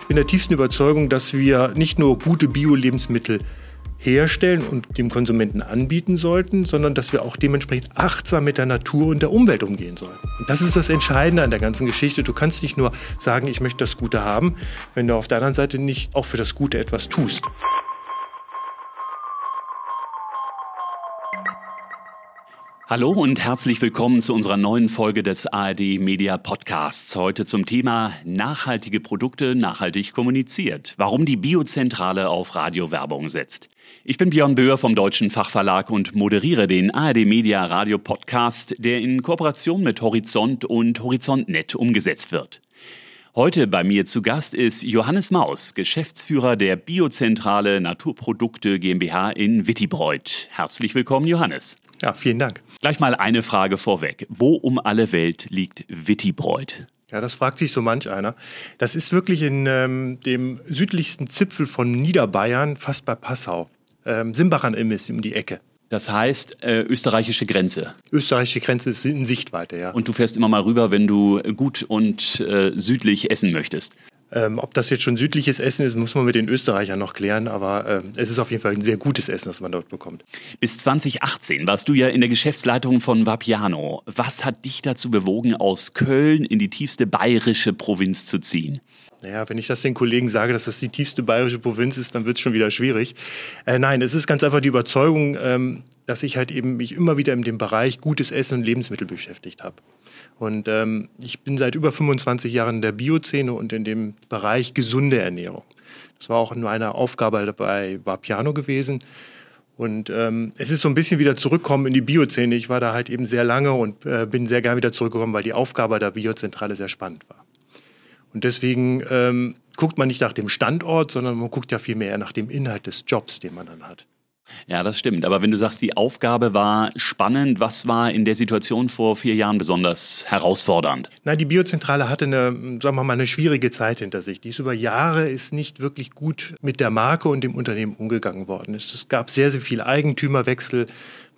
Ich bin der tiefsten Überzeugung, dass wir nicht nur gute Bio-Lebensmittel herstellen und dem Konsumenten anbieten sollten, sondern dass wir auch dementsprechend achtsam mit der Natur und der Umwelt umgehen sollen. Und das ist das Entscheidende an der ganzen Geschichte. Du kannst nicht nur sagen, ich möchte das Gute haben, wenn du auf der anderen Seite nicht auch für das Gute etwas tust. Hallo und herzlich willkommen zu unserer neuen Folge des ARD Media Podcasts. Heute zum Thema nachhaltige Produkte nachhaltig kommuniziert. Warum die Biozentrale auf Radiowerbung setzt. Ich bin Björn Böhr vom Deutschen Fachverlag und moderiere den ARD Media Radio Podcast, der in Kooperation mit Horizont und Horizontnet umgesetzt wird. Heute bei mir zu Gast ist Johannes Maus, Geschäftsführer der Biozentrale Naturprodukte GmbH in Wittibreuth. Herzlich willkommen, Johannes. Ja, vielen Dank. Gleich mal eine Frage vorweg. Wo um alle Welt liegt Wittibreuth? Ja, das fragt sich so manch einer. Das ist wirklich in ähm, dem südlichsten Zipfel von Niederbayern, fast bei Passau. Ähm, Simbach an um die Ecke. Das heißt, äh, österreichische Grenze. Österreichische Grenze ist in Sichtweite, ja. Und du fährst immer mal rüber, wenn du gut und äh, südlich essen möchtest. Ähm, ob das jetzt schon südliches Essen ist, muss man mit den Österreichern noch klären, aber äh, es ist auf jeden Fall ein sehr gutes Essen, das man dort bekommt. Bis 2018 warst du ja in der Geschäftsleitung von Vapiano. Was hat dich dazu bewogen, aus Köln in die tiefste bayerische Provinz zu ziehen? Naja, wenn ich das den Kollegen sage, dass das die tiefste bayerische Provinz ist, dann wird es schon wieder schwierig. Äh, nein, es ist ganz einfach die Überzeugung, ähm, dass ich halt eben mich immer wieder in dem Bereich gutes Essen und Lebensmittel beschäftigt habe. Und ähm, ich bin seit über 25 Jahren in der Biozene und in dem Bereich gesunde Ernährung. Das war auch nur eine Aufgabe dabei, war Piano gewesen. Und ähm, es ist so ein bisschen wieder zurückkommen in die Biozene. Ich war da halt eben sehr lange und äh, bin sehr gern wieder zurückgekommen, weil die Aufgabe der Biozentrale sehr spannend war. Und deswegen ähm, guckt man nicht nach dem Standort, sondern man guckt ja vielmehr nach dem Inhalt des Jobs, den man dann hat. Ja, das stimmt. Aber wenn du sagst, die Aufgabe war spannend, was war in der Situation vor vier Jahren besonders herausfordernd? Na, die Biozentrale hatte eine, sagen wir mal, eine schwierige Zeit hinter sich. Die ist über Jahre ist nicht wirklich gut mit der Marke und dem Unternehmen umgegangen worden. Es gab sehr, sehr viel Eigentümerwechsel.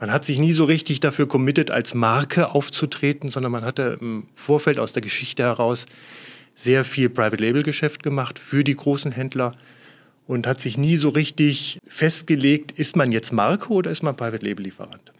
Man hat sich nie so richtig dafür committed, als Marke aufzutreten, sondern man hatte im Vorfeld aus der Geschichte heraus sehr viel Private Label Geschäft gemacht für die großen Händler und hat sich nie so richtig festgelegt, ist man jetzt Marke oder ist man Private Label Lieferant.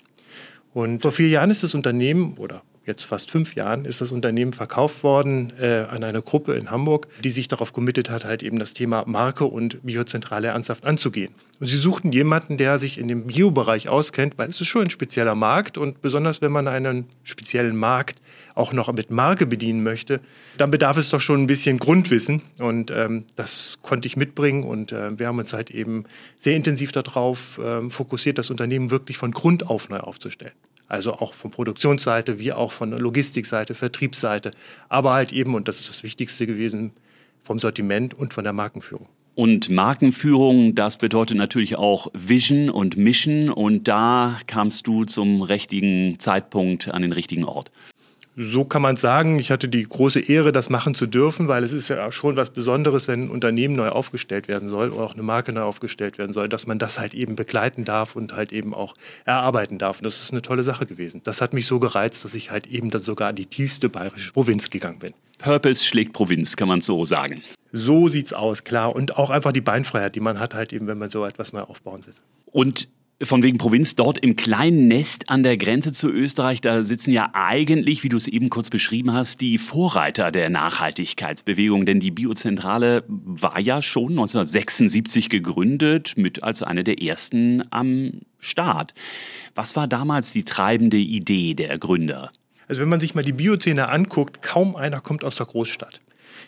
Und vor vier Jahren ist das Unternehmen oder jetzt fast fünf Jahren ist das Unternehmen verkauft worden äh, an eine Gruppe in Hamburg, die sich darauf committet hat, halt eben das Thema Marke und Biozentrale ernsthaft anzugehen. Und sie suchten jemanden, der sich in dem Bio-Bereich auskennt, weil es ist schon ein spezieller Markt und besonders wenn man einen speziellen Markt auch noch mit Marke bedienen möchte, dann bedarf es doch schon ein bisschen Grundwissen und ähm, das konnte ich mitbringen und äh, wir haben uns halt eben sehr intensiv darauf äh, fokussiert, das Unternehmen wirklich von Grund auf neu aufzustellen. Also auch von Produktionsseite wie auch von der Logistikseite, Vertriebsseite, aber halt eben, und das ist das Wichtigste gewesen, vom Sortiment und von der Markenführung. Und Markenführung, das bedeutet natürlich auch Vision und Mission. Und da kamst du zum richtigen Zeitpunkt an den richtigen Ort. So kann man sagen, ich hatte die große Ehre, das machen zu dürfen, weil es ist ja schon was Besonderes, wenn ein Unternehmen neu aufgestellt werden soll oder auch eine Marke neu aufgestellt werden soll, dass man das halt eben begleiten darf und halt eben auch erarbeiten darf. Und das ist eine tolle Sache gewesen. Das hat mich so gereizt, dass ich halt eben dann sogar in die tiefste bayerische Provinz gegangen bin. Purpose schlägt Provinz, kann man so sagen. So sieht's aus, klar. Und auch einfach die Beinfreiheit, die man hat, halt eben, wenn man so etwas neu aufbauen will. Und von wegen Provinz, dort im kleinen Nest an der Grenze zu Österreich, da sitzen ja eigentlich, wie du es eben kurz beschrieben hast, die Vorreiter der Nachhaltigkeitsbewegung. Denn die Biozentrale war ja schon 1976 gegründet, mit als eine der ersten am Start. Was war damals die treibende Idee der Gründer? Also wenn man sich mal die Biozene anguckt, kaum einer kommt aus der Großstadt.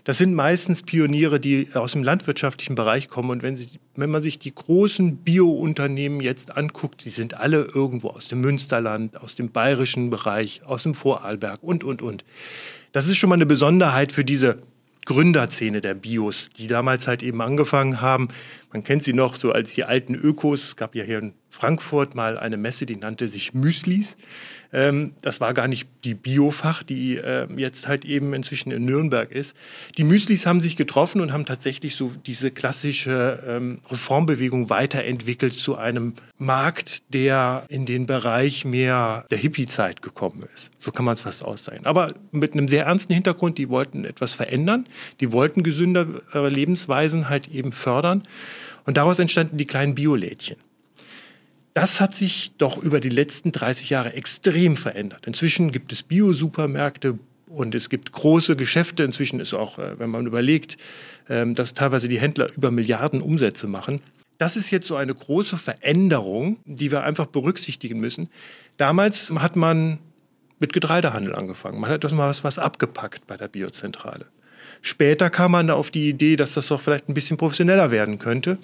Das sind meistens Pioniere, die aus dem landwirtschaftlichen Bereich kommen. Und wenn, sie, wenn man sich die großen Bio-Unternehmen jetzt anguckt, die sind alle irgendwo aus dem Münsterland, aus dem bayerischen Bereich, aus dem Vorarlberg und, und, und. Das ist schon mal eine Besonderheit für diese Gründerszene der Bios, die damals halt eben angefangen haben. Man kennt sie noch so als die alten Ökos. Es gab ja hier in Frankfurt mal eine Messe, die nannte sich Müslis. Ähm, das war gar nicht die Biofach, die äh, jetzt halt eben inzwischen in Nürnberg ist. Die Müslis haben sich getroffen und haben tatsächlich so diese klassische ähm, Reformbewegung weiterentwickelt zu einem Markt, der in den Bereich mehr der Hippie-Zeit gekommen ist. So kann man es fast aussehen. Aber mit einem sehr ernsten Hintergrund, die wollten etwas verändern, die wollten gesündere Lebensweisen halt eben fördern. Und daraus entstanden die kleinen Biolädchen. Das hat sich doch über die letzten 30 Jahre extrem verändert. Inzwischen gibt es Bio-Supermärkte und es gibt große Geschäfte. Inzwischen ist auch, äh, wenn man überlegt, ähm, dass teilweise die Händler über Milliarden Umsätze machen. Das ist jetzt so eine große Veränderung, die wir einfach berücksichtigen müssen. Damals hat man mit Getreidehandel angefangen. Man hat das mal was, was abgepackt bei der Biozentrale. Später kam man auf die Idee, dass das doch vielleicht ein bisschen professioneller werden könnte.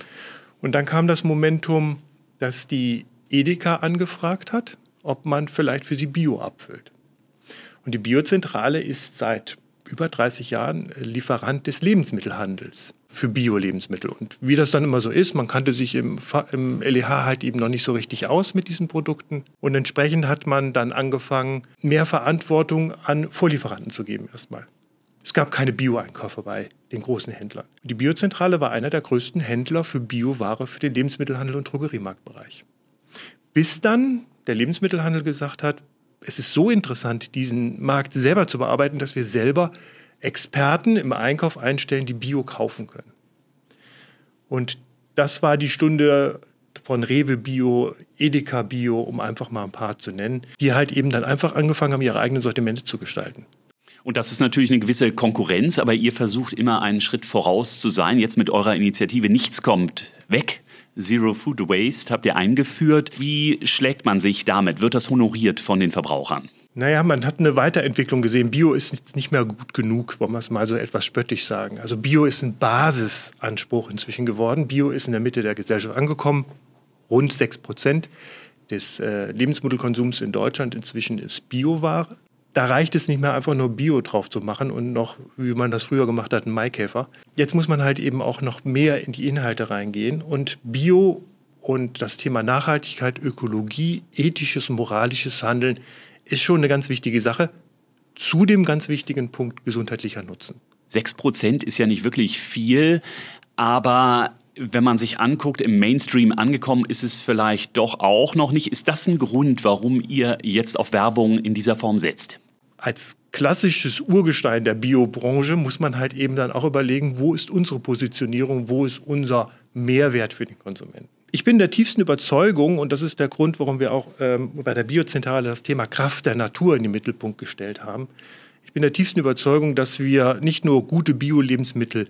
Und dann kam das Momentum dass die Edeka angefragt hat, ob man vielleicht für sie Bio abfüllt. Und die Biozentrale ist seit über 30 Jahren Lieferant des Lebensmittelhandels für Bio-Lebensmittel. Und wie das dann immer so ist, man kannte sich im, im LEH halt eben noch nicht so richtig aus mit diesen Produkten. Und entsprechend hat man dann angefangen, mehr Verantwortung an Vorlieferanten zu geben erstmal. Es gab keine Bio-Einkäufer bei den großen Händlern. Die Biozentrale war einer der größten Händler für Bioware für den Lebensmittelhandel und Drogeriemarktbereich. Bis dann der Lebensmittelhandel gesagt hat, es ist so interessant, diesen Markt selber zu bearbeiten, dass wir selber Experten im Einkauf einstellen, die Bio kaufen können. Und das war die Stunde von Rewe Bio, Edeka Bio, um einfach mal ein paar zu nennen, die halt eben dann einfach angefangen haben, ihre eigenen Sortimente zu gestalten. Und das ist natürlich eine gewisse Konkurrenz, aber ihr versucht immer einen Schritt voraus zu sein. Jetzt mit eurer Initiative Nichts kommt weg. Zero Food Waste habt ihr eingeführt. Wie schlägt man sich damit? Wird das honoriert von den Verbrauchern? Naja, man hat eine Weiterentwicklung gesehen. Bio ist nicht mehr gut genug, wollen wir es mal so etwas spöttisch sagen. Also Bio ist ein Basisanspruch inzwischen geworden. Bio ist in der Mitte der Gesellschaft angekommen. Rund sechs Prozent des äh, Lebensmittelkonsums in Deutschland inzwischen ist Bioware da reicht es nicht mehr einfach nur Bio drauf zu machen und noch, wie man das früher gemacht hat, einen Maikäfer. Jetzt muss man halt eben auch noch mehr in die Inhalte reingehen und Bio und das Thema Nachhaltigkeit, Ökologie, ethisches moralisches Handeln ist schon eine ganz wichtige Sache. Zu dem ganz wichtigen Punkt gesundheitlicher Nutzen. Sechs Prozent ist ja nicht wirklich viel, aber wenn man sich anguckt, im Mainstream angekommen ist es vielleicht doch auch noch nicht. Ist das ein Grund, warum ihr jetzt auf Werbung in dieser Form setzt? Als klassisches Urgestein der Biobranche muss man halt eben dann auch überlegen, wo ist unsere Positionierung, wo ist unser Mehrwert für den Konsumenten. Ich bin der tiefsten Überzeugung, und das ist der Grund, warum wir auch ähm, bei der Biozentrale das Thema Kraft der Natur in den Mittelpunkt gestellt haben. Ich bin der tiefsten Überzeugung, dass wir nicht nur gute Bio-Lebensmittel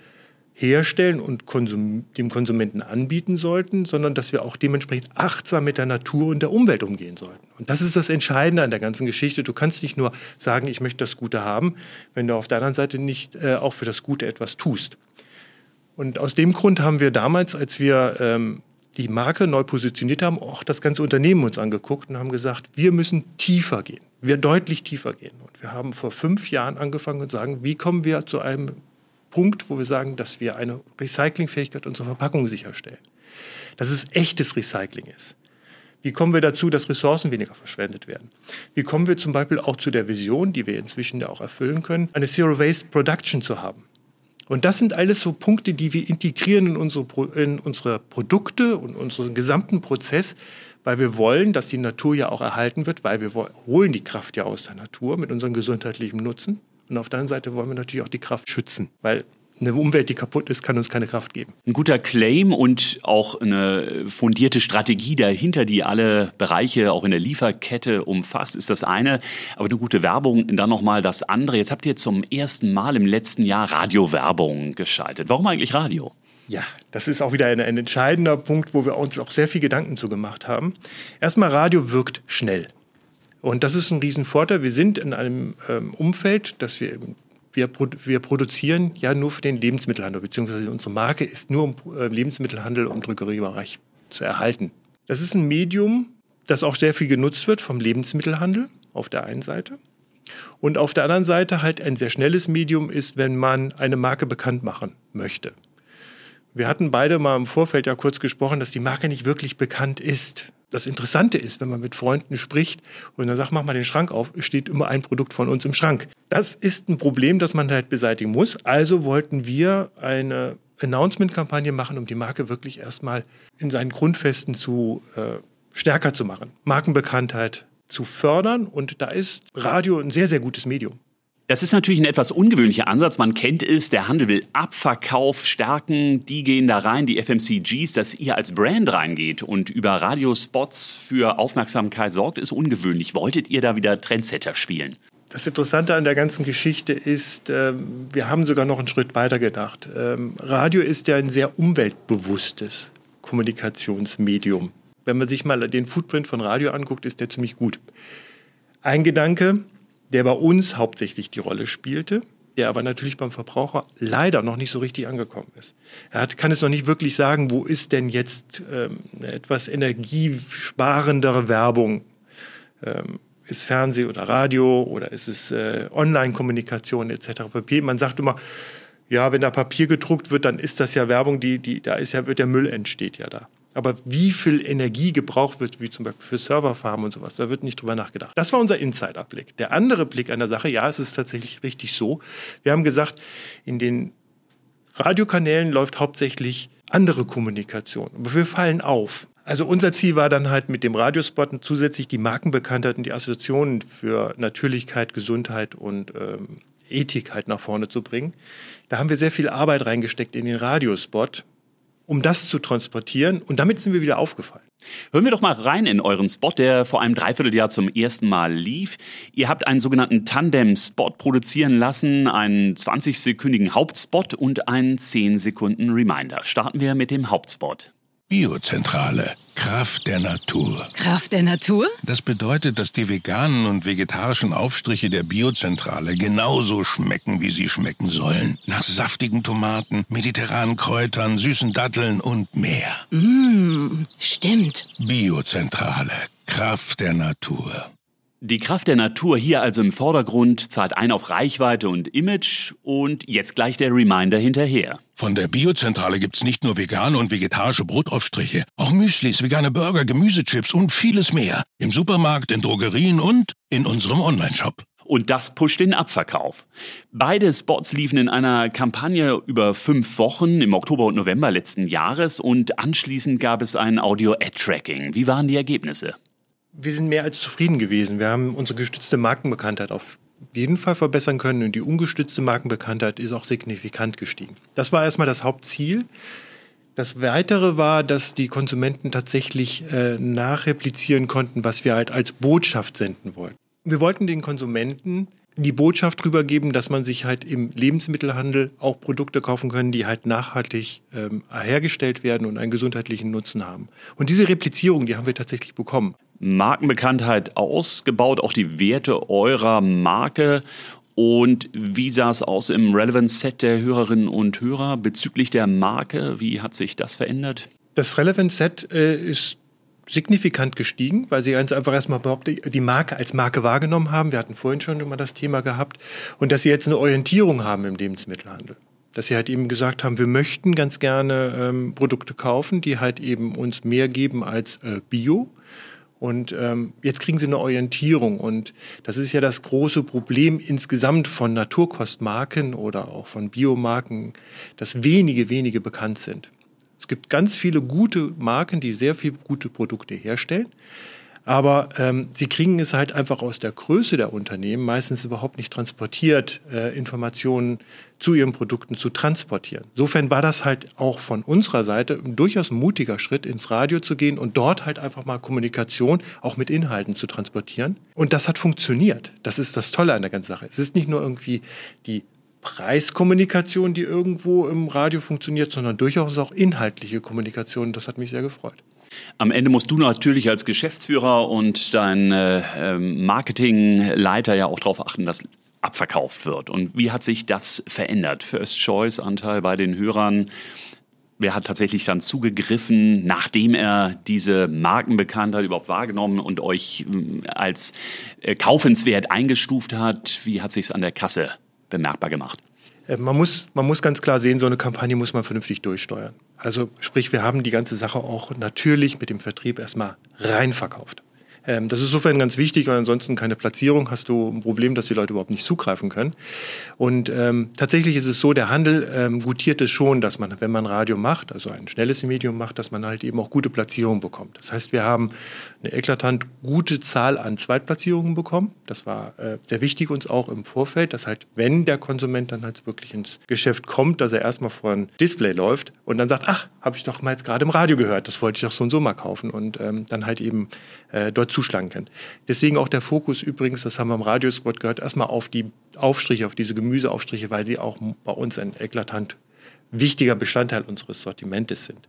herstellen und Konsum dem Konsumenten anbieten sollten, sondern dass wir auch dementsprechend achtsam mit der Natur und der Umwelt umgehen sollten. Und das ist das Entscheidende an der ganzen Geschichte. Du kannst nicht nur sagen, ich möchte das Gute haben, wenn du auf der anderen Seite nicht äh, auch für das Gute etwas tust. Und aus dem Grund haben wir damals, als wir ähm, die Marke neu positioniert haben, auch das ganze Unternehmen uns angeguckt und haben gesagt, wir müssen tiefer gehen, wir deutlich tiefer gehen. Und wir haben vor fünf Jahren angefangen und sagen, wie kommen wir zu einem Punkt, wo wir sagen, dass wir eine Recyclingfähigkeit unserer Verpackung sicherstellen. Dass es echtes Recycling ist. Wie kommen wir dazu, dass Ressourcen weniger verschwendet werden? Wie kommen wir zum Beispiel auch zu der Vision, die wir inzwischen ja auch erfüllen können, eine Zero Waste Production zu haben? Und das sind alles so Punkte, die wir integrieren in unsere, in unsere Produkte und unseren gesamten Prozess, weil wir wollen, dass die Natur ja auch erhalten wird, weil wir holen die Kraft ja aus der Natur mit unserem gesundheitlichen Nutzen. Und auf der anderen Seite wollen wir natürlich auch die Kraft schützen, weil eine Umwelt, die kaputt ist, kann uns keine Kraft geben. Ein guter Claim und auch eine fundierte Strategie dahinter, die alle Bereiche auch in der Lieferkette umfasst, ist das eine. Aber eine gute Werbung, dann nochmal das andere. Jetzt habt ihr zum ersten Mal im letzten Jahr Radiowerbung geschaltet. Warum eigentlich Radio? Ja, das ist auch wieder ein, ein entscheidender Punkt, wo wir uns auch sehr viel Gedanken zu gemacht haben. Erstmal, Radio wirkt schnell. Und das ist ein Riesenvorteil. Wir sind in einem ähm, Umfeld, dass wir wir, wir, produzieren ja nur für den Lebensmittelhandel, beziehungsweise unsere Marke ist nur im äh, Lebensmittelhandel und Drückeriebereich zu erhalten. Das ist ein Medium, das auch sehr viel genutzt wird vom Lebensmittelhandel auf der einen Seite. Und auf der anderen Seite halt ein sehr schnelles Medium ist, wenn man eine Marke bekannt machen möchte. Wir hatten beide mal im Vorfeld ja kurz gesprochen, dass die Marke nicht wirklich bekannt ist. Das Interessante ist, wenn man mit Freunden spricht und dann sagt, mach mal den Schrank auf, steht immer ein Produkt von uns im Schrank. Das ist ein Problem, das man halt beseitigen muss. Also wollten wir eine Announcement-Kampagne machen, um die Marke wirklich erstmal in seinen Grundfesten zu äh, stärker zu machen, Markenbekanntheit zu fördern. Und da ist Radio ein sehr, sehr gutes Medium. Das ist natürlich ein etwas ungewöhnlicher Ansatz. Man kennt es, der Handel will Abverkauf stärken. Die gehen da rein, die FMCGs, dass ihr als Brand reingeht und über Radiospots für Aufmerksamkeit sorgt, ist ungewöhnlich. Wolltet ihr da wieder Trendsetter spielen? Das Interessante an der ganzen Geschichte ist, ähm, wir haben sogar noch einen Schritt weiter gedacht. Ähm, Radio ist ja ein sehr umweltbewusstes Kommunikationsmedium. Wenn man sich mal den Footprint von Radio anguckt, ist der ziemlich gut. Ein Gedanke, der bei uns hauptsächlich die Rolle spielte, der aber natürlich beim Verbraucher leider noch nicht so richtig angekommen ist. Er hat, kann es noch nicht wirklich sagen, wo ist denn jetzt ähm, etwas energiesparendere Werbung? Ähm, ist Fernseh oder Radio oder ist es äh, Online-Kommunikation etc. Papier? Man sagt immer, ja, wenn da Papier gedruckt wird, dann ist das ja Werbung, die, die, da ist ja, wird der Müll entsteht ja da. Aber wie viel Energie gebraucht wird, wie zum Beispiel für Serverfarmen und sowas, da wird nicht drüber nachgedacht. Das war unser Insider-Blick. Der andere Blick an der Sache, ja, es ist tatsächlich richtig so. Wir haben gesagt, in den Radiokanälen läuft hauptsächlich andere Kommunikation. Aber wir fallen auf. Also unser Ziel war dann halt mit dem Radiospot zusätzlich die Markenbekanntheit und die Assoziationen für Natürlichkeit, Gesundheit und ähm, Ethik halt nach vorne zu bringen. Da haben wir sehr viel Arbeit reingesteckt in den Radiospot um das zu transportieren. Und damit sind wir wieder aufgefallen. Hören wir doch mal rein in euren Spot, der vor einem Dreivierteljahr zum ersten Mal lief. Ihr habt einen sogenannten Tandem-Spot produzieren lassen, einen 20-sekündigen Hauptspot und einen 10-Sekunden-Reminder. Starten wir mit dem Hauptspot. Biozentrale. Kraft der Natur. Kraft der Natur? Das bedeutet, dass die veganen und vegetarischen Aufstriche der Biozentrale genauso schmecken, wie sie schmecken sollen. Nach saftigen Tomaten, mediterranen Kräutern, süßen Datteln und mehr. Mmh, stimmt. Biozentrale. Kraft der Natur. Die Kraft der Natur hier also im Vordergrund zahlt ein auf Reichweite und Image und jetzt gleich der Reminder hinterher. Von der Biozentrale gibt's nicht nur vegane und vegetarische Brotaufstriche, auch Müslis, vegane Burger, Gemüsechips und vieles mehr. Im Supermarkt, in Drogerien und in unserem Onlineshop. Und das pusht den Abverkauf. Beide Spots liefen in einer Kampagne über fünf Wochen im Oktober und November letzten Jahres und anschließend gab es ein Audio-Ad-Tracking. Wie waren die Ergebnisse? Wir sind mehr als zufrieden gewesen. Wir haben unsere gestützte Markenbekanntheit auf jeden Fall verbessern können und die ungestützte Markenbekanntheit ist auch signifikant gestiegen. Das war erstmal das Hauptziel. Das Weitere war, dass die Konsumenten tatsächlich äh, nachreplizieren konnten, was wir halt als Botschaft senden wollten. Wir wollten den Konsumenten die Botschaft rübergeben, dass man sich halt im Lebensmittelhandel auch Produkte kaufen können, die halt nachhaltig ähm, hergestellt werden und einen gesundheitlichen Nutzen haben. Und diese Replizierung, die haben wir tatsächlich bekommen. Markenbekanntheit ausgebaut, auch die Werte eurer Marke. Und wie sah es aus im Relevance Set der Hörerinnen und Hörer bezüglich der Marke? Wie hat sich das verändert? Das Relevance Set äh, ist signifikant gestiegen, weil sie ganz einfach erstmal überhaupt die Marke als Marke wahrgenommen haben. Wir hatten vorhin schon immer das Thema gehabt. Und dass sie jetzt eine Orientierung haben im Lebensmittelhandel. Dass sie halt eben gesagt haben, wir möchten ganz gerne ähm, Produkte kaufen, die halt eben uns mehr geben als äh, Bio. Und ähm, jetzt kriegen sie eine Orientierung. Und das ist ja das große Problem insgesamt von Naturkostmarken oder auch von Biomarken, dass wenige, wenige bekannt sind. Es gibt ganz viele gute Marken, die sehr viele gute Produkte herstellen. Aber ähm, sie kriegen es halt einfach aus der Größe der Unternehmen meistens überhaupt nicht transportiert, äh, Informationen zu ihren Produkten zu transportieren. Insofern war das halt auch von unserer Seite ein durchaus mutiger Schritt, ins Radio zu gehen und dort halt einfach mal Kommunikation auch mit Inhalten zu transportieren. Und das hat funktioniert. Das ist das Tolle an der ganzen Sache. Es ist nicht nur irgendwie die Preiskommunikation, die irgendwo im Radio funktioniert, sondern durchaus auch inhaltliche Kommunikation. Das hat mich sehr gefreut. Am Ende musst du natürlich als Geschäftsführer und dein äh, Marketingleiter ja auch darauf achten, dass abverkauft wird. Und wie hat sich das verändert? First Choice Anteil bei den Hörern. Wer hat tatsächlich dann zugegriffen, nachdem er diese Markenbekanntheit überhaupt wahrgenommen und euch äh, als äh, kaufenswert eingestuft hat? Wie hat sich es an der Kasse bemerkbar gemacht? Äh, man muss, man muss ganz klar sehen, so eine Kampagne muss man vernünftig durchsteuern. Also sprich, wir haben die ganze Sache auch natürlich mit dem Vertrieb erstmal rein verkauft. Ähm, das ist insofern ganz wichtig, weil ansonsten keine Platzierung hast du ein Problem, dass die Leute überhaupt nicht zugreifen können. Und ähm, tatsächlich ist es so, der Handel ähm, gutiert es schon, dass man, wenn man Radio macht, also ein schnelles Medium macht, dass man halt eben auch gute Platzierungen bekommt. Das heißt, wir haben eine eklatant gute Zahl an Zweitplatzierungen bekommen. Das war äh, sehr wichtig uns auch im Vorfeld, dass halt, wenn der Konsument dann halt wirklich ins Geschäft kommt, dass er erstmal vor ein Display läuft und dann sagt, ach, habe ich doch mal jetzt gerade im Radio gehört, das wollte ich doch so und so mal kaufen und ähm, dann halt eben äh, dort zuschlagen kann. Deswegen auch der Fokus übrigens, das haben wir im Radiospot gehört, erstmal auf die Aufstriche, auf diese Gemüseaufstriche, weil sie auch bei uns ein eklatant wichtiger Bestandteil unseres Sortimentes sind.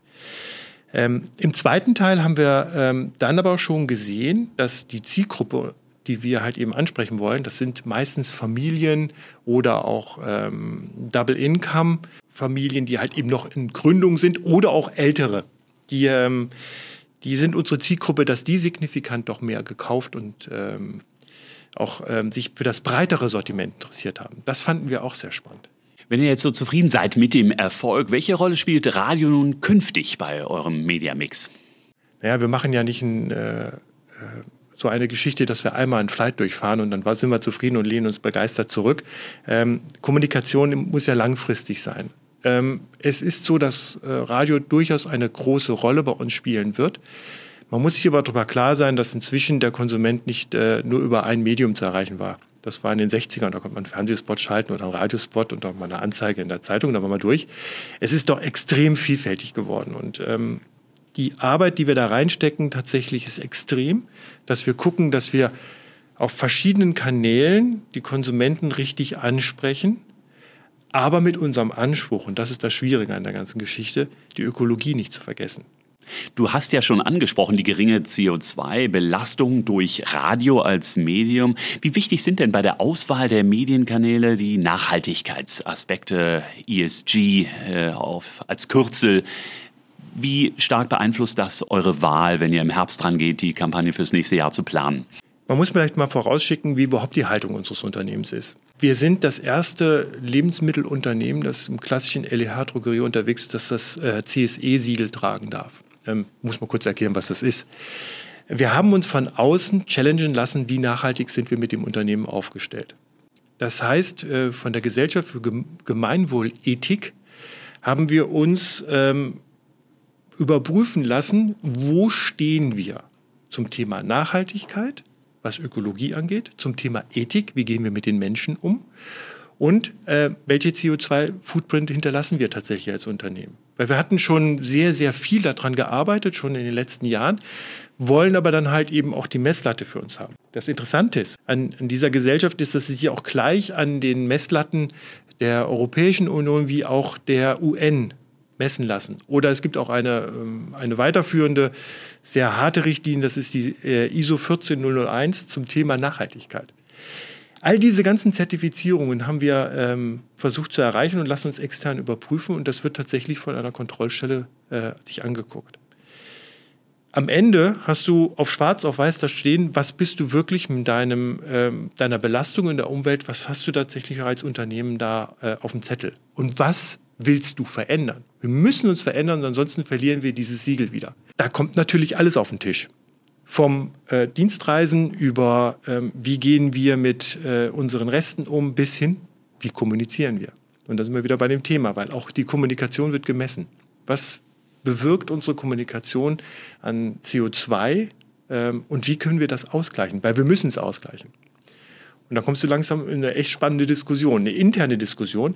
Ähm, Im zweiten Teil haben wir ähm, dann aber auch schon gesehen, dass die Zielgruppe, die wir halt eben ansprechen wollen, das sind meistens Familien oder auch ähm, Double-Income-Familien, die halt eben noch in Gründung sind oder auch ältere, die ähm, die sind unsere Zielgruppe, dass die signifikant doch mehr gekauft und ähm, auch ähm, sich für das breitere Sortiment interessiert haben. Das fanden wir auch sehr spannend. Wenn ihr jetzt so zufrieden seid mit dem Erfolg, welche Rolle spielt Radio nun künftig bei eurem Mediamix? Naja, wir machen ja nicht ein, äh, äh so eine Geschichte, dass wir einmal einen Flight durchfahren und dann sind wir zufrieden und lehnen uns begeistert zurück. Ähm, Kommunikation muss ja langfristig sein. Ähm, es ist so, dass äh, Radio durchaus eine große Rolle bei uns spielen wird. Man muss sich aber darüber klar sein, dass inzwischen der Konsument nicht äh, nur über ein Medium zu erreichen war. Das war in den 60ern, da konnte man einen Fernsehspot schalten oder einen Radiospot und auch mal eine Anzeige in der Zeitung, da war man durch. Es ist doch extrem vielfältig geworden und ähm, die Arbeit, die wir da reinstecken, tatsächlich ist extrem, dass wir gucken, dass wir auf verschiedenen Kanälen die Konsumenten richtig ansprechen aber mit unserem Anspruch, und das ist das Schwierige an der ganzen Geschichte, die Ökologie nicht zu vergessen. Du hast ja schon angesprochen, die geringe CO2-Belastung durch Radio als Medium. Wie wichtig sind denn bei der Auswahl der Medienkanäle die Nachhaltigkeitsaspekte, ESG äh, auf, als Kürzel? Wie stark beeinflusst das eure Wahl, wenn ihr im Herbst dran geht, die Kampagne fürs nächste Jahr zu planen? Man muss vielleicht mal vorausschicken, wie überhaupt die Haltung unseres Unternehmens ist. Wir sind das erste Lebensmittelunternehmen, das im klassischen LEH-Drogerie unterwegs ist, das das äh, CSE-Siegel tragen darf. Ähm, muss man kurz erklären, was das ist. Wir haben uns von außen challengen lassen, wie nachhaltig sind wir mit dem Unternehmen aufgestellt. Das heißt, äh, von der Gesellschaft für Gemeinwohlethik haben wir uns ähm, überprüfen lassen, wo stehen wir zum Thema Nachhaltigkeit, was Ökologie angeht, zum Thema Ethik, wie gehen wir mit den Menschen um und äh, welche CO2-Footprint hinterlassen wir tatsächlich als Unternehmen. Weil wir hatten schon sehr, sehr viel daran gearbeitet, schon in den letzten Jahren, wollen aber dann halt eben auch die Messlatte für uns haben. Das Interessante ist an, an dieser Gesellschaft ist, dass sie sich auch gleich an den Messlatten der Europäischen Union wie auch der UN messen lassen. Oder es gibt auch eine, ähm, eine weiterführende, sehr harte Richtlinie, das ist die äh, ISO 14001 zum Thema Nachhaltigkeit. All diese ganzen Zertifizierungen haben wir ähm, versucht zu erreichen und lassen uns extern überprüfen und das wird tatsächlich von einer Kontrollstelle äh, sich angeguckt. Am Ende hast du auf schwarz auf weiß da stehen, was bist du wirklich mit deinem, ähm, deiner Belastung in der Umwelt, was hast du tatsächlich als Unternehmen da äh, auf dem Zettel und was willst du verändern? Wir müssen uns verändern, ansonsten verlieren wir dieses Siegel wieder. Da kommt natürlich alles auf den Tisch. Vom äh, Dienstreisen über, ähm, wie gehen wir mit äh, unseren Resten um, bis hin, wie kommunizieren wir. Und da sind wir wieder bei dem Thema, weil auch die Kommunikation wird gemessen. Was bewirkt unsere Kommunikation an CO2 ähm, und wie können wir das ausgleichen? Weil wir müssen es ausgleichen. Und da kommst du langsam in eine echt spannende Diskussion, eine interne Diskussion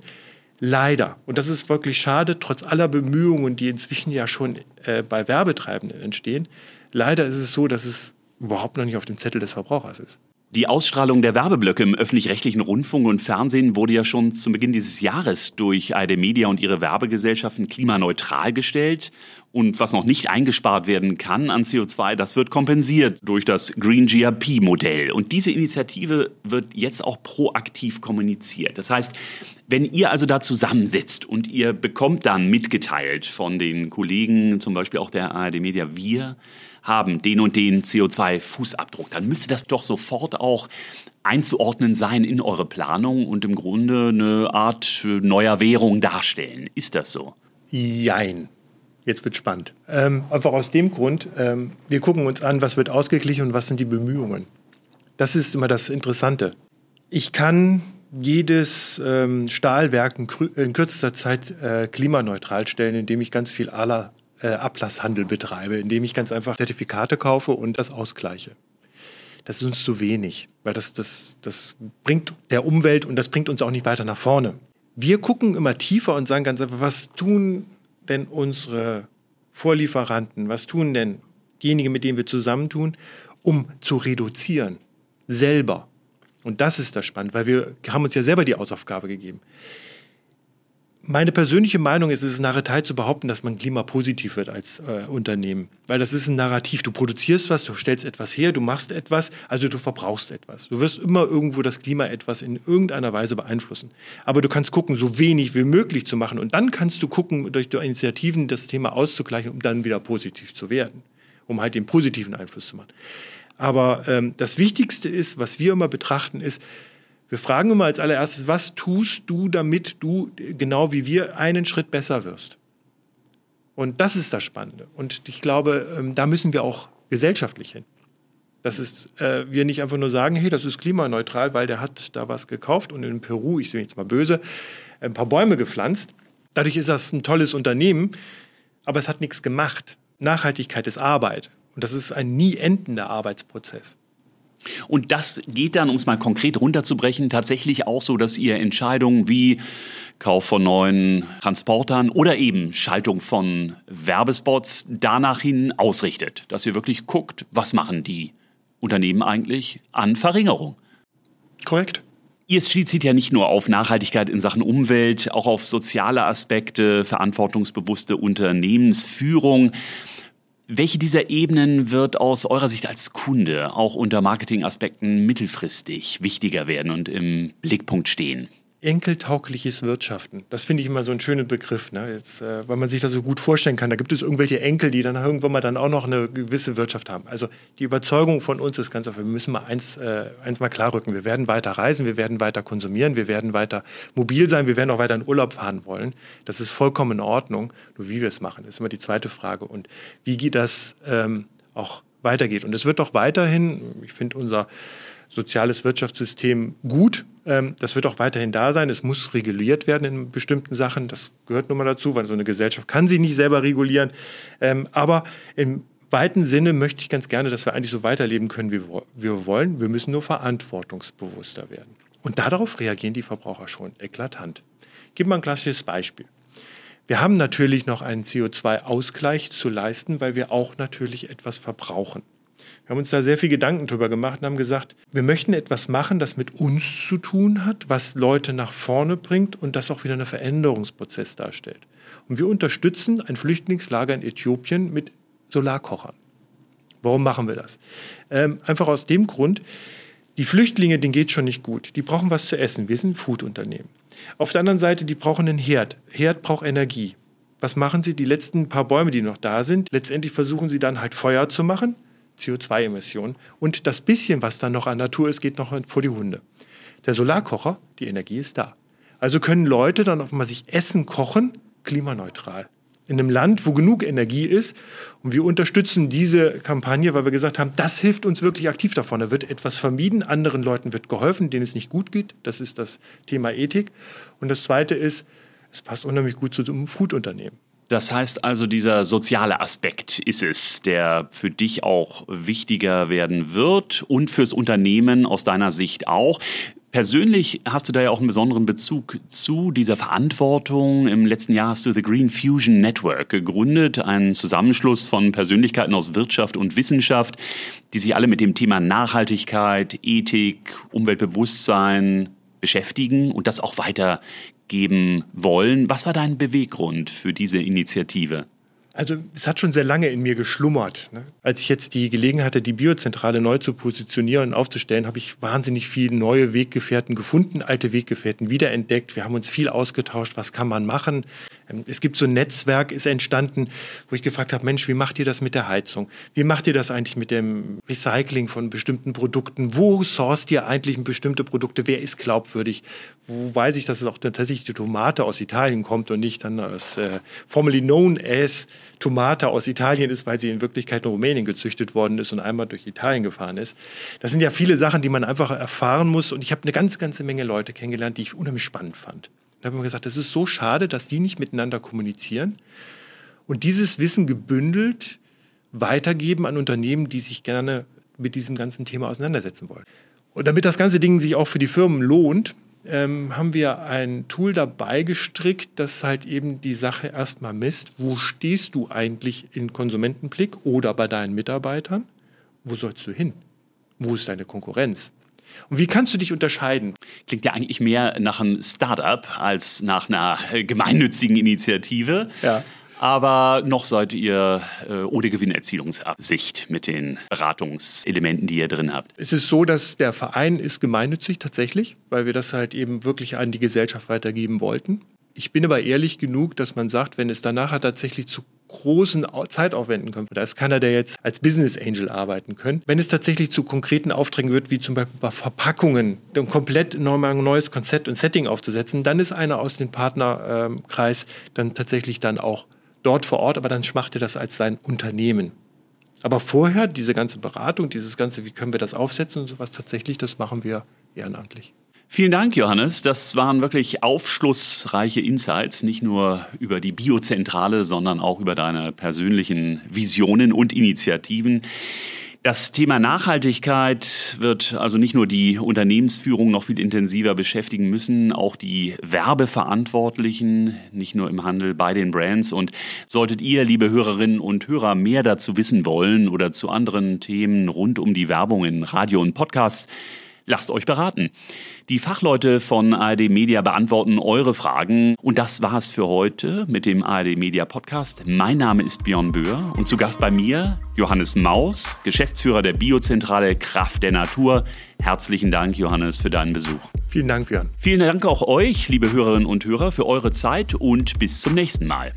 leider, und das ist wirklich schade, trotz aller Bemühungen, die inzwischen ja schon äh, bei Werbetreibenden entstehen, leider ist es so, dass es überhaupt noch nicht auf dem Zettel des Verbrauchers ist. Die Ausstrahlung der Werbeblöcke im öffentlich-rechtlichen Rundfunk und Fernsehen wurde ja schon zu Beginn dieses Jahres durch ARD Media und ihre Werbegesellschaften klimaneutral gestellt. Und was noch nicht eingespart werden kann an CO2, das wird kompensiert durch das Green GRP-Modell. Und diese Initiative wird jetzt auch proaktiv kommuniziert. Das heißt, wenn ihr also da zusammensitzt und ihr bekommt dann mitgeteilt von den Kollegen, zum Beispiel auch der ARD Media, wir haben den und den CO2-Fußabdruck, dann müsste das doch sofort auch einzuordnen sein in eure Planung und im Grunde eine Art neuer Währung darstellen. Ist das so? Jein. Jetzt wird spannend. Ähm, einfach aus dem Grund, ähm, wir gucken uns an, was wird ausgeglichen und was sind die Bemühungen. Das ist immer das Interessante. Ich kann jedes ähm, Stahlwerk in, in, kürzester Zeit äh, klimaneutral stellen, indem ich ganz viel aller äh, Ablasshandel betreibe, indem ich ganz einfach Zertifikate kaufe und das ausgleiche. Das ist uns zu wenig, weil das, das, das bringt der Umwelt und das bringt uns auch nicht weiter nach vorne. Wir gucken immer tiefer und sagen ganz einfach, was tun denn unsere Vorlieferanten, was tun denn diejenigen, mit denen wir zusammentun, um zu reduzieren, selber. Und das ist das Spannende, weil wir haben uns ja selber die Hausaufgabe gegeben. Meine persönliche Meinung ist, es ist Narretei zu behaupten, dass man klimapositiv wird als äh, Unternehmen. Weil das ist ein Narrativ. Du produzierst was, du stellst etwas her, du machst etwas, also du verbrauchst etwas. Du wirst immer irgendwo das Klima etwas in irgendeiner Weise beeinflussen. Aber du kannst gucken, so wenig wie möglich zu machen. Und dann kannst du gucken, durch Initiativen das Thema auszugleichen, um dann wieder positiv zu werden. Um halt den positiven Einfluss zu machen. Aber ähm, das Wichtigste ist, was wir immer betrachten, ist, wir fragen immer als allererstes, was tust du, damit du genau wie wir einen Schritt besser wirst? Und das ist das Spannende. Und ich glaube, ähm, da müssen wir auch gesellschaftlich hin. Das ist, äh, wir nicht einfach nur sagen, hey, das ist klimaneutral, weil der hat da was gekauft und in Peru, ich sehe jetzt mal böse, ein paar Bäume gepflanzt. Dadurch ist das ein tolles Unternehmen, aber es hat nichts gemacht. Nachhaltigkeit ist Arbeit. Und das ist ein nie endender Arbeitsprozess. Und das geht dann, um es mal konkret runterzubrechen, tatsächlich auch so, dass ihr Entscheidungen wie Kauf von neuen Transportern oder eben Schaltung von Werbespots danach hin ausrichtet. Dass ihr wirklich guckt, was machen die Unternehmen eigentlich an Verringerung. Korrekt. ESG zieht ja nicht nur auf Nachhaltigkeit in Sachen Umwelt, auch auf soziale Aspekte, verantwortungsbewusste Unternehmensführung. Welche dieser Ebenen wird aus eurer Sicht als Kunde auch unter Marketingaspekten mittelfristig wichtiger werden und im Blickpunkt stehen? Enkeltaugliches Wirtschaften. Das finde ich immer so ein schöner Begriff, ne? Jetzt, äh, weil man sich das so gut vorstellen kann. Da gibt es irgendwelche Enkel, die dann irgendwann mal dann auch noch eine gewisse Wirtschaft haben. Also die Überzeugung von uns ist ganz einfach, wir müssen mal eins, äh, eins mal klarrücken. Wir werden weiter reisen, wir werden weiter konsumieren, wir werden weiter mobil sein, wir werden auch weiter in Urlaub fahren wollen. Das ist vollkommen in Ordnung. Nur wie wir es machen, ist immer die zweite Frage. Und wie geht das ähm, auch weitergeht. Und es wird doch weiterhin, ich finde unser soziales Wirtschaftssystem gut. Ähm, das wird auch weiterhin da sein. Es muss reguliert werden in bestimmten Sachen. Das gehört nun mal dazu, weil so eine Gesellschaft kann sich nicht selber regulieren. Ähm, aber im weiten Sinne möchte ich ganz gerne, dass wir eigentlich so weiterleben können, wie wir wollen. Wir müssen nur verantwortungsbewusster werden. Und darauf reagieren die Verbraucher schon eklatant. Ich gebe mal ein klassisches Beispiel. Wir haben natürlich noch einen CO2-Ausgleich zu leisten, weil wir auch natürlich etwas verbrauchen. Wir haben uns da sehr viel Gedanken drüber gemacht und haben gesagt, wir möchten etwas machen, das mit uns zu tun hat, was Leute nach vorne bringt und das auch wieder einen Veränderungsprozess darstellt. Und wir unterstützen ein Flüchtlingslager in Äthiopien mit Solarkochern. Warum machen wir das? Ähm, einfach aus dem Grund, die Flüchtlinge, denen geht schon nicht gut. Die brauchen was zu essen. Wir sind ein Foodunternehmen. Auf der anderen Seite, die brauchen einen Herd. Herd braucht Energie. Was machen sie? Die letzten paar Bäume, die noch da sind, letztendlich versuchen sie dann halt Feuer zu machen CO2-Emissionen. Und das bisschen, was dann noch an Natur ist, geht noch vor die Hunde. Der Solarkocher, die Energie ist da. Also können Leute dann auf einmal sich Essen kochen, klimaneutral. In einem Land, wo genug Energie ist. Und wir unterstützen diese Kampagne, weil wir gesagt haben, das hilft uns wirklich aktiv davon. Da wird etwas vermieden, anderen Leuten wird geholfen, denen es nicht gut geht. Das ist das Thema Ethik. Und das Zweite ist, es passt unheimlich gut zu einem Foodunternehmen. Das heißt also, dieser soziale Aspekt ist es, der für dich auch wichtiger werden wird und fürs Unternehmen aus deiner Sicht auch. Persönlich hast du da ja auch einen besonderen Bezug zu dieser Verantwortung. Im letzten Jahr hast du The Green Fusion Network gegründet, einen Zusammenschluss von Persönlichkeiten aus Wirtschaft und Wissenschaft, die sich alle mit dem Thema Nachhaltigkeit, Ethik, Umweltbewusstsein beschäftigen und das auch weiter geben wollen. Was war dein Beweggrund für diese Initiative? Also es hat schon sehr lange in mir geschlummert. Ne? Als ich jetzt die Gelegenheit hatte, die Biozentrale neu zu positionieren und aufzustellen, habe ich wahnsinnig viele neue Weggefährten gefunden, alte Weggefährten wiederentdeckt. Wir haben uns viel ausgetauscht, was kann man machen. Ähm, es gibt so ein Netzwerk, ist entstanden, wo ich gefragt habe, Mensch, wie macht ihr das mit der Heizung? Wie macht ihr das eigentlich mit dem Recycling von bestimmten Produkten? Wo sourced ihr eigentlich bestimmte Produkte? Wer ist glaubwürdig? Wo weiß ich, dass es auch tatsächlich die Tomate aus Italien kommt und nicht dann aus äh, formerly known as Tomate aus Italien ist, weil sie in Wirklichkeit in Rumänien gezüchtet worden ist und einmal durch Italien gefahren ist. Das sind ja viele Sachen, die man einfach erfahren muss. Und ich habe eine ganz, ganze Menge Leute kennengelernt, die ich unheimlich spannend fand. Da habe ich mir gesagt, das ist so schade, dass die nicht miteinander kommunizieren und dieses Wissen gebündelt weitergeben an Unternehmen, die sich gerne mit diesem ganzen Thema auseinandersetzen wollen. Und damit das ganze Ding sich auch für die Firmen lohnt, ähm, haben wir ein Tool dabei gestrickt, das halt eben die Sache erstmal misst. Wo stehst du eigentlich in Konsumentenblick oder bei deinen Mitarbeitern? Wo sollst du hin? Wo ist deine Konkurrenz? Und wie kannst du dich unterscheiden? Klingt ja eigentlich mehr nach einem Start-up als nach einer gemeinnützigen Initiative. Ja. Aber noch seid ihr äh, ohne Gewinnerzielungsabsicht mit den Beratungselementen, die ihr drin habt. Es ist so, dass der Verein ist gemeinnützig tatsächlich, weil wir das halt eben wirklich an die Gesellschaft weitergeben wollten. Ich bin aber ehrlich genug, dass man sagt, wenn es danach tatsächlich zu großen Zeitaufwänden kommt, da ist keiner, der jetzt als Business Angel arbeiten könnte. Wenn es tatsächlich zu konkreten Aufträgen wird, wie zum Beispiel bei Verpackungen, ein komplett neues Konzept und Setting aufzusetzen, dann ist einer aus dem Partnerkreis dann tatsächlich dann auch dort vor Ort, aber dann macht er das als sein Unternehmen. Aber vorher, diese ganze Beratung, dieses ganze, wie können wir das aufsetzen und sowas tatsächlich, das machen wir ehrenamtlich. Vielen Dank, Johannes. Das waren wirklich aufschlussreiche Insights, nicht nur über die Biozentrale, sondern auch über deine persönlichen Visionen und Initiativen. Das Thema Nachhaltigkeit wird also nicht nur die Unternehmensführung noch viel intensiver beschäftigen müssen, auch die Werbeverantwortlichen, nicht nur im Handel bei den Brands. Und solltet ihr, liebe Hörerinnen und Hörer, mehr dazu wissen wollen oder zu anderen Themen rund um die Werbung in Radio und Podcasts, Lasst euch beraten. Die Fachleute von ARD Media beantworten eure Fragen. Und das war's für heute mit dem ARD Media Podcast. Mein Name ist Björn Böhr und zu Gast bei mir Johannes Maus, Geschäftsführer der Biozentrale Kraft der Natur. Herzlichen Dank, Johannes, für deinen Besuch. Vielen Dank, Björn. Vielen Dank auch euch, liebe Hörerinnen und Hörer, für eure Zeit und bis zum nächsten Mal.